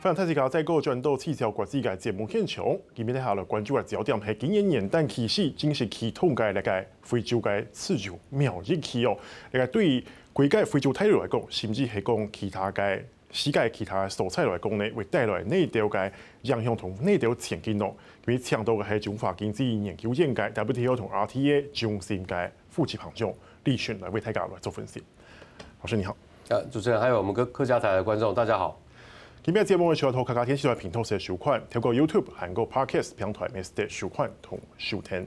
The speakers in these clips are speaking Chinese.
非常谢谢大家再过转到气象国际嘅节目现场，今日下来关注嘅焦点系今年元旦开始正式启动的那个非洲的自由贸易期哦。那个对于规个非洲大陆来讲，甚至系讲其他嘅世界其他蔬菜来讲呢，会带来哪条嘅影响同哪条前景哦？因为抢到嘅系中华经济研究院嘅 WTO 同 RTA 中心嘅副执行长李迅来为大家来做分析。老师你好，呃，主持人还有我们客客家台的观众，大家好。今日节目嘅时候，同客家电视台平台收看，透过 YouTube 韩国 Podcast 平台 Mr. 收看同收听。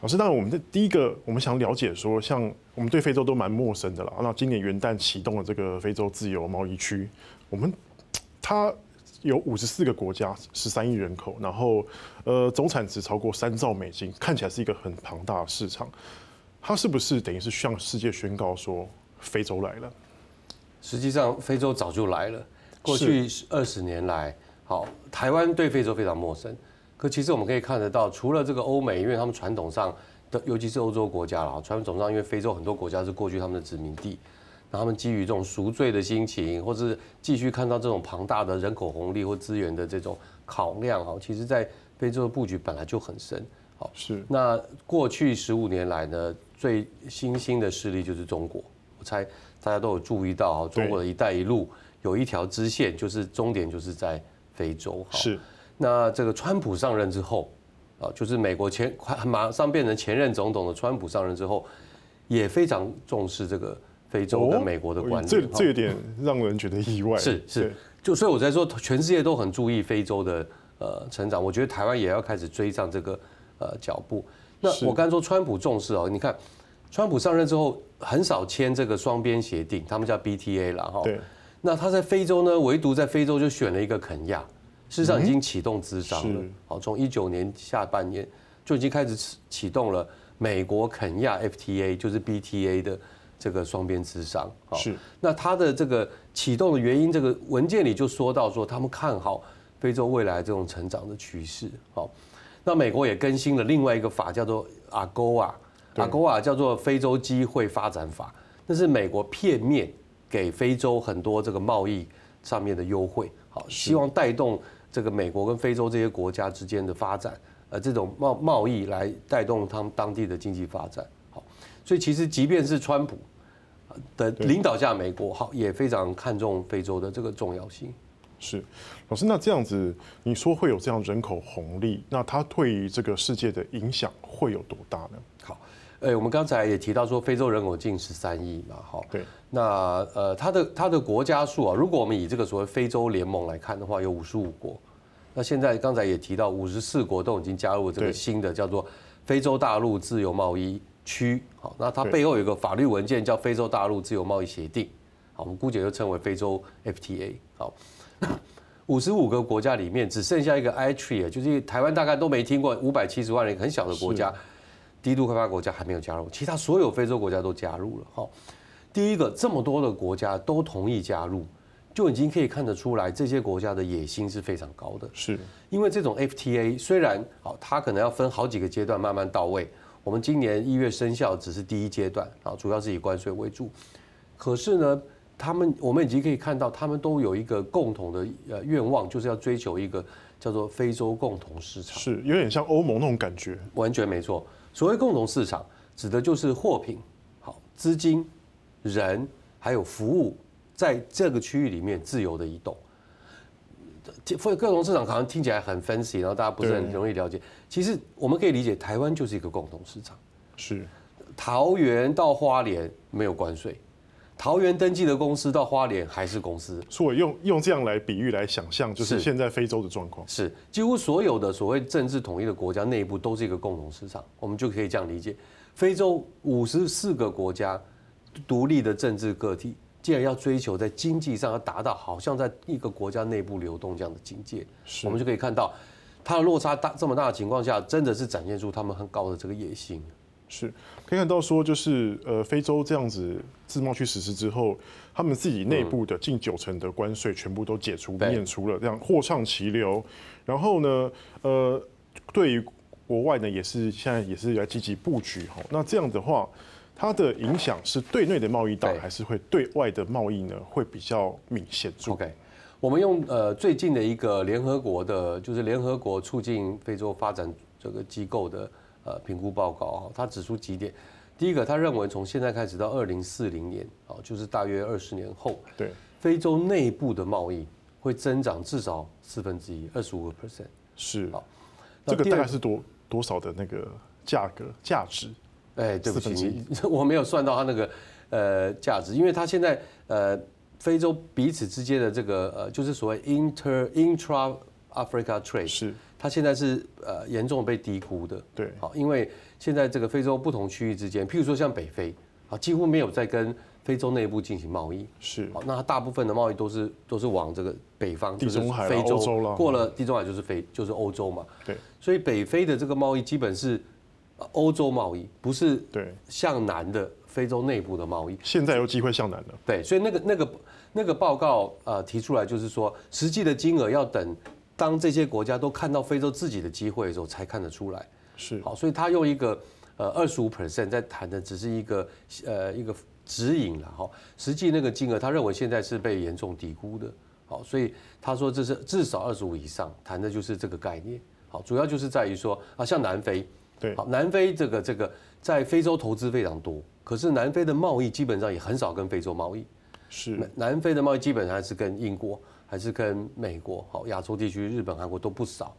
老师，当然我们的第一个，我们想了解说，像我们对非洲都蛮陌生的啦。那今年元旦启动了这个非洲自由贸易区，我们它有五十四个国家，十三亿人口，然后呃总产值超过三兆美金，看起来是一个很庞大的市场。它是不是等于是向世界宣告说非洲来了？实际上，非洲早就来了。过去二十年来，好，台湾对非洲非常陌生。可其实我们可以看得到，除了这个欧美，因为他们传统上的，尤其是欧洲国家啦，传统上因为非洲很多国家是过去他们的殖民地，那他们基于这种赎罪的心情，或是继续看到这种庞大的人口红利或资源的这种考量，哈，其实在非洲的布局本来就很深。好，是。那过去十五年来呢，最新兴的势力就是中国。我猜大家都有注意到，中国的一带一路。有一条支线，就是终点就是在非洲。是，那这个川普上任之后，啊，就是美国前快马上变成前任总统的川普上任之后，也非常重视这个非洲跟美国的关系。这这一点让人觉得意外。是是，就所以我在说，全世界都很注意非洲的呃成长。我觉得台湾也要开始追上这个呃脚步。那我刚才说川普重视哦，你看川普上任之后很少签这个双边协定，他们叫 BTA 了哈。对。那他在非洲呢，唯独在非洲就选了一个肯亚，事实上已经启动资商了。好，从一九年下半年就已经开始启启动了美国肯亚 FTA，就是 BTA 的这个双边资商。是。那他的这个启动的原因，这个文件里就说到说，他们看好非洲未来这种成长的趋势。好，那美国也更新了另外一个法，叫做 AGOA，AGOA 叫做非洲机会发展法，那是美国片面。给非洲很多这个贸易上面的优惠，好，希望带动这个美国跟非洲这些国家之间的发展，呃，这种贸贸易来带动他们当地的经济发展，好，所以其实即便是川普的领导下，美国好也非常看重非洲的这个重要性。是，老师，那这样子你说会有这样人口红利，那它对于这个世界的影响会有多大呢？好。哎，我们刚才也提到说，非洲人口近十三亿嘛，哈。对。那呃，它的它的国家数啊，如果我们以这个所谓非洲联盟来看的话，有五十五国。那现在刚才也提到，五十四国都已经加入这个新的叫做非洲大陆自由贸易区。好，那它背后有一个法律文件叫非洲大陆自由贸易协定。好，我们姑且就称为非洲 FTA。好，五十五个国家里面只剩下一个 Eritrea，就是台湾大概都没听过，五百七十万人很小的国家。低度开发国家还没有加入，其他所有非洲国家都加入了。哈，第一个这么多的国家都同意加入，就已经可以看得出来，这些国家的野心是非常高的。是，因为这种 FTA 虽然好，它可能要分好几个阶段慢慢到位。我们今年一月生效只是第一阶段啊，主要是以关税为主。可是呢，他们我们已经可以看到，他们都有一个共同的呃愿望，就是要追求一个叫做非洲共同市场。是，有点像欧盟那种感觉。完全没错。所谓共同市场，指的就是货品、好资金、人还有服务，在这个区域里面自由的移动。共同市场好像听起来很 fancy，然后大家不是很容易了解。其实我们可以理解，台湾就是一个共同市场。是，桃园到花莲没有关税。桃园登记的公司到花莲还是公司，所以用用这样来比喻来想象，就是。现在非洲的状况。是。几乎所有的所谓政治统一的国家内部都是一个共同市场，我们就可以这样理解：非洲五十四个国家独立的政治个体，既然要追求在经济上要达到好像在一个国家内部流动这样的境界，我们就可以看到它的落差大这么大的情况下，真的是展现出他们很高的这个野心。是可以看到说，就是呃，非洲这样子自贸区实施之后，他们自己内部的近九成的关税全部都解除、免除了，这样货畅其流。然后呢，呃，对于国外呢，也是现在也是要积极布局哈。那这样的话，它的影响是对内的贸易大，还是会对外的贸易呢会比较明显？OK，我们用呃最近的一个联合国的，就是联合国促进非洲发展这个机构的呃评估报告啊，他指出几点。第一个，他认为从现在开始到二零四零年啊，就是大约二十年后，对非洲内部的贸易会增长至少四分之一，二十五个 percent。是，这个大概是多多少的那个价格价值？哎，对不起，我没有算到他那个呃价值，因为他现在呃。非洲彼此之间的这个呃，就是所谓 inter intra Africa trade，是它现在是呃严重被低估的。对，好，因为现在这个非洲不同区域之间，譬如说像北非，啊，几乎没有在跟非洲内部进行贸易。是，好，那它大部分的贸易都是都是往这个北方，地中海、非洲了，过了地中海就是非就是欧洲嘛。对，所以北非的这个贸易基本是欧洲贸易，不是对向南的。非洲内部的贸易现在有机会向南了。对，所以那个那个那个报告呃提出来就是说，实际的金额要等当这些国家都看到非洲自己的机会的时候才看得出来。是好，所以他用一个呃二十五 percent 在谈的只是一个呃一个指引了哈，实际那个金额他认为现在是被严重低估的。好，所以他说这是至少二十五以上，谈的就是这个概念。好，主要就是在于说啊，像南非，对，好，南非这个这个在非洲投资非常多。可是南非的贸易基本上也很少跟非洲贸易，是南非的贸易基本上是跟英国，还是跟美国，好，亚洲地区日本、韩国都不少，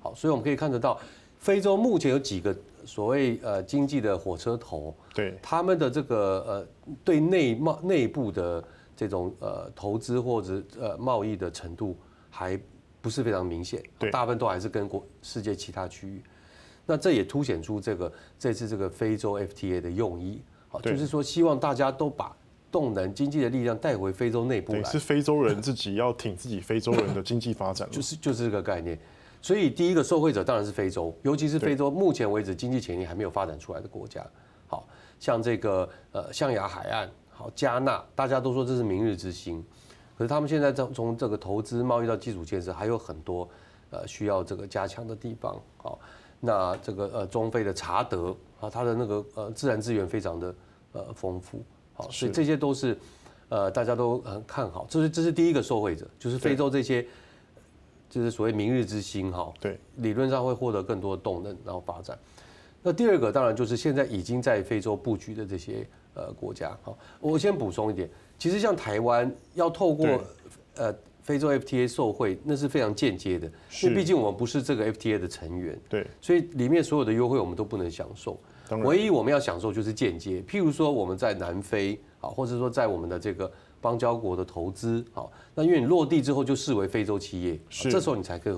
好，所以我们可以看得到，非洲目前有几个所谓呃经济的火车头，对，他们的这个呃对内贸内部的这种呃投资或者呃贸易的程度还不是非常明显，对，大部分都还是跟国世界其他区域，那这也凸显出这个这次这个非洲 FTA 的用意。好，就是说希望大家都把动能经济的力量带回非洲内部来。是非洲人自己要挺自己非洲人的经济发展。就是就是这个概念。所以第一个受惠者当然是非洲，尤其是非洲目前为止经济潜力还没有发展出来的国家。好，像这个呃象牙海岸，好加纳，大家都说这是明日之星，可是他们现在从从这个投资贸易到基础建设还有很多呃需要这个加强的地方。好，那这个呃中非的查德。啊，它的那个呃自然资源非常的呃丰富，好，所以这些都是呃大家都很看好，这是这是第一个受惠者，就是非洲这些，就是所谓明日之星哈，对，理论上会获得更多的动能，然后发展。那第二个当然就是现在已经在非洲布局的这些呃国家，好，我先补充一点，其实像台湾要透过呃。非洲 FTA 受惠，那是非常间接的，因为毕竟我们不是这个 FTA 的成员，对，所以里面所有的优惠我们都不能享受。唯一我们要享受就是间接，譬如说我们在南非啊，或者说在我们的这个邦交国的投资，好，那因为你落地之后就视为非洲企业，是，这时候你才可以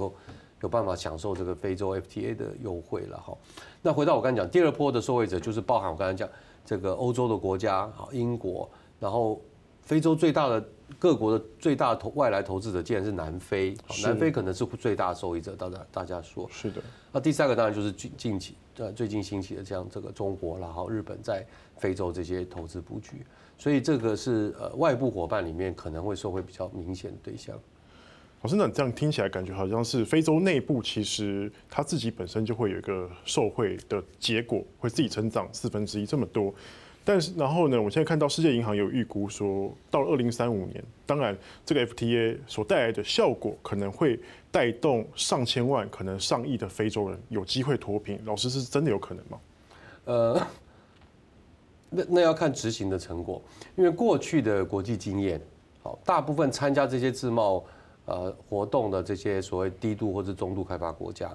有办法享受这个非洲 FTA 的优惠了哈。那回到我刚才讲，第二波的受惠者就是包含我刚才讲这个欧洲的国家，好，英国，然后非洲最大的。各国的最大投外来投资者，竟然是南非，南非可能是最大受益者。大家大家说，是的。那第三个当然就是近近期呃最近兴起的这样这个中国，然后日本在非洲这些投资布局，所以这个是呃外部伙伴里面可能会受惠比较明显的对象。老师，那这样听起来感觉好像是非洲内部其实它自己本身就会有一个受惠的结果，会自己成长四分之一这么多。但是，然后呢？我现在看到世界银行有预估说，到二零三五年，当然这个 FTA 所带来的效果可能会带动上千万、可能上亿的非洲人有机会脱贫。老师是真的有可能吗？呃，那那要看执行的成果，因为过去的国际经验，好，大部分参加这些自贸呃活动的这些所谓低度或者中度开发国家，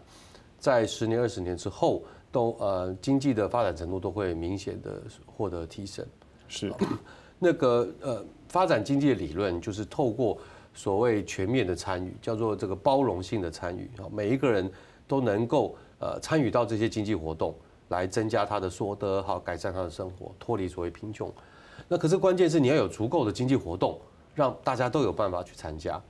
在十年、二十年之后。都呃经济的发展程度都会明显的获得提升，是 那个呃发展经济的理论就是透过所谓全面的参与，叫做这个包容性的参与啊，每一个人都能够呃参与到这些经济活动，来增加他的所得，好改善他的生活，脱离所谓贫穷。那可是关键是你要有足够的经济活动，让大家都有办法去参加。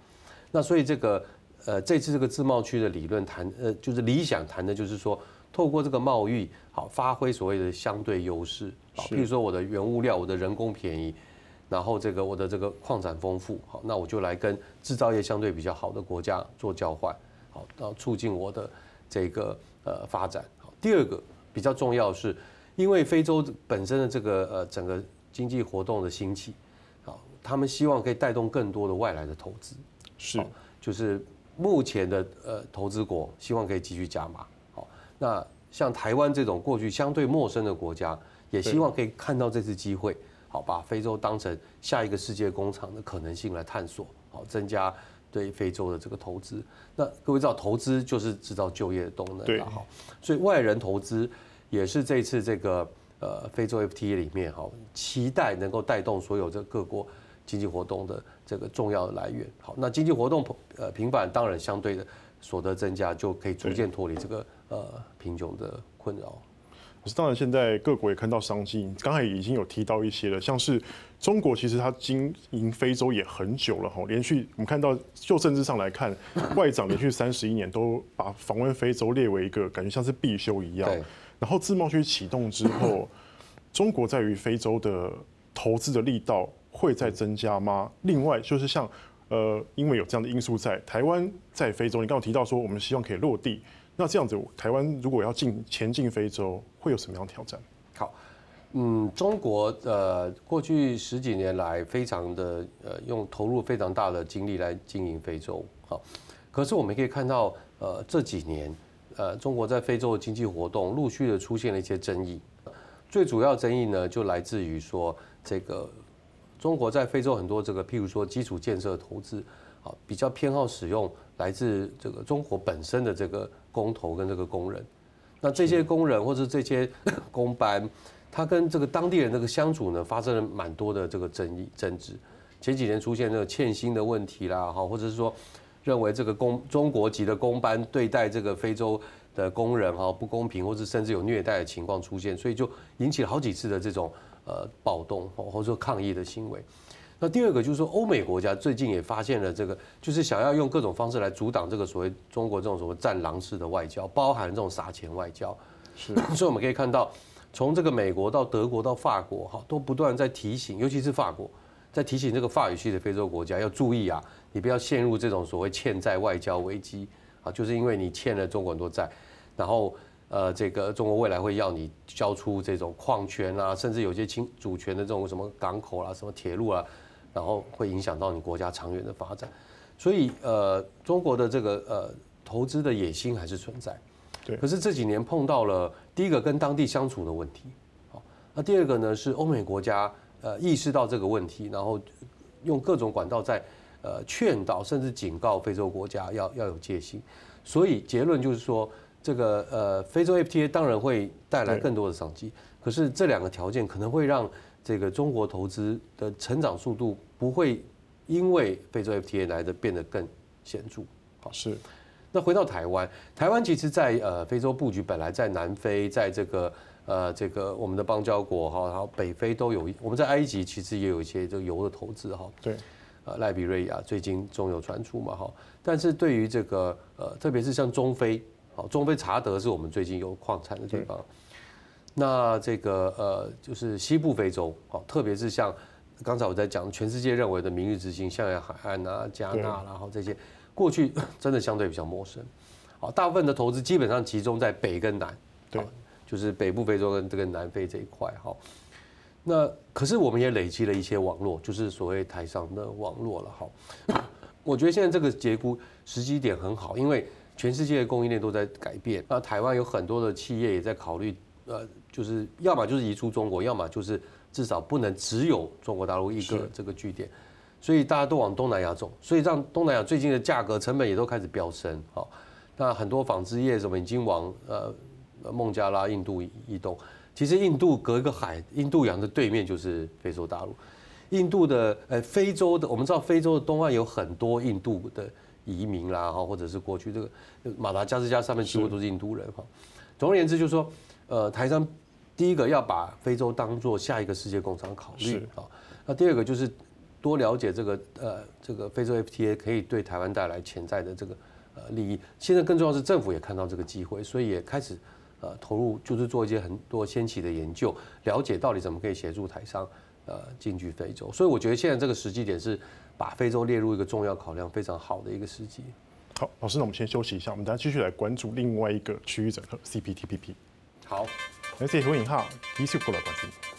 那所以这个呃这次这个自贸区的理论谈呃就是理想谈的就是说。透过这个贸易，好发挥所谓的相对优势，好，譬如说我的原物料，我的人工便宜，然后这个我的这个矿产丰富，好，那我就来跟制造业相对比较好的国家做交换，好，然后促进我的这个呃发展。好，第二个比较重要是，因为非洲本身的这个呃整个经济活动的兴起，好，他们希望可以带动更多的外来的投资，是，就是目前的呃投资国希望可以继续加码。好，那像台湾这种过去相对陌生的国家，也希望可以看到这次机会，好，把非洲当成下一个世界工厂的可能性来探索，好，增加对非洲的这个投资。那各位知道，投资就是制造就业的动能，好，所以外人投资也是这次这个呃非洲 FTA 里面哈，期待能够带动所有这各国经济活动的这个重要的来源。好，那经济活动呃频繁，当然相对的所得增加，就可以逐渐脱离这个呃贫穷的困扰。可是当然，现在各国也看到商机。刚才已经有提到一些了，像是中国，其实它经营非洲也很久了哈。连续我们看到，就政治上来看，外长连续三十一年都把访问非洲列为一个感觉像是必修一样。然后自贸区启动之后，中国在于非洲的投资的力道会再增加吗？另外就是像呃，因为有这样的因素在，台湾在非洲，你刚刚提到说我们希望可以落地。那这样子，台湾如果要进前进非洲，会有什么样的挑战？好，嗯，中国呃过去十几年来，非常的呃用投入非常大的精力来经营非洲。好，可是我们可以看到，呃这几年，呃中国在非洲的经济活动陆续的出现了一些争议。最主要争议呢，就来自于说这个中国在非洲很多这个，譬如说基础建设投资，啊比较偏好使用来自这个中国本身的这个。工头跟这个工人，那这些工人或者这些 工班，他跟这个当地人这个相处呢，发生了蛮多的这个争议争执。前几年出现这个欠薪的问题啦，哈，或者是说认为这个工中国籍的工班对待这个非洲的工人哈不公平，或者甚至有虐待的情况出现，所以就引起了好几次的这种呃暴动或者说抗议的行为。那第二个就是说，欧美国家最近也发现了这个，就是想要用各种方式来阻挡这个所谓中国这种所谓战狼式的外交，包含这种撒钱外交。是，所以我们可以看到，从这个美国到德国到法国，哈，都不断在提醒，尤其是法国，在提醒这个法语系的非洲国家要注意啊，你不要陷入这种所谓欠债外交危机啊，就是因为你欠了中国很多债，然后呃，这个中国未来会要你交出这种矿权啊，甚至有些侵主权的这种什么港口啦、什么铁路啊。然后会影响到你国家长远的发展，所以呃，中国的这个呃投资的野心还是存在。对。可是这几年碰到了第一个跟当地相处的问题，好，那第二个呢是欧美国家呃意识到这个问题，然后用各种管道在呃劝导甚至警告非洲国家要要有戒心。所以结论就是说，这个呃非洲 FTA 当然会带来更多的商机，可是这两个条件可能会让。这个中国投资的成长速度不会因为非洲 FTA 来的变得更显著。好，是。那回到台湾，台湾其实在呃非洲布局本来在南非，在这个呃这个我们的邦交国哈，然后北非都有，我们在埃及其实也有一些这个油的投资哈。对。呃，赖比瑞亚最近中有传出嘛哈，但是对于这个呃特别是像中非，好，中非查德是我们最近有矿产的地方。那这个呃，就是西部非洲，好，特别是像刚才我在讲，全世界认为的明日之星，象牙海岸啊、加纳，然后这些过去 真的相对比较陌生，好，大部分的投资基本上集中在北跟南，对，就是北部非洲跟这个南非这一块，好，那可是我们也累积了一些网络，就是所谓台上的网络了，好，我觉得现在这个节骨时机点很好，因为全世界的供应链都在改变，那台湾有很多的企业也在考虑，呃。就是要么就是移出中国，要么就是至少不能只有中国大陆一个这个据点，所以大家都往东南亚走，所以让东南亚最近的价格成本也都开始飙升。好，那很多纺织业什么已经往呃孟加拉、印度移动。其实印度隔一个海，印度洋的对面就是非洲大陆。印度的呃非洲的，我们知道非洲的东岸有很多印度的移民啦，哈，或者是过去这个马达加斯加上面几乎都是印度人哈。总而言之，就是说呃台商。第一个要把非洲当做下一个世界工厂考虑啊，那第二个就是多了解这个呃这个非洲 FTA 可以对台湾带来潜在的这个呃利益。现在更重要是政府也看到这个机会，所以也开始呃投入，就是做一些很多先期的研究，了解到底怎么可以协助台商呃进军非洲。所以我觉得现在这个时机点是把非洲列入一个重要考量非常好的一个时机。好，老师，那我们先休息一下，我们等下继续来关注另外一个区域整合 CPTPP。好。那这回引号继续过来关心。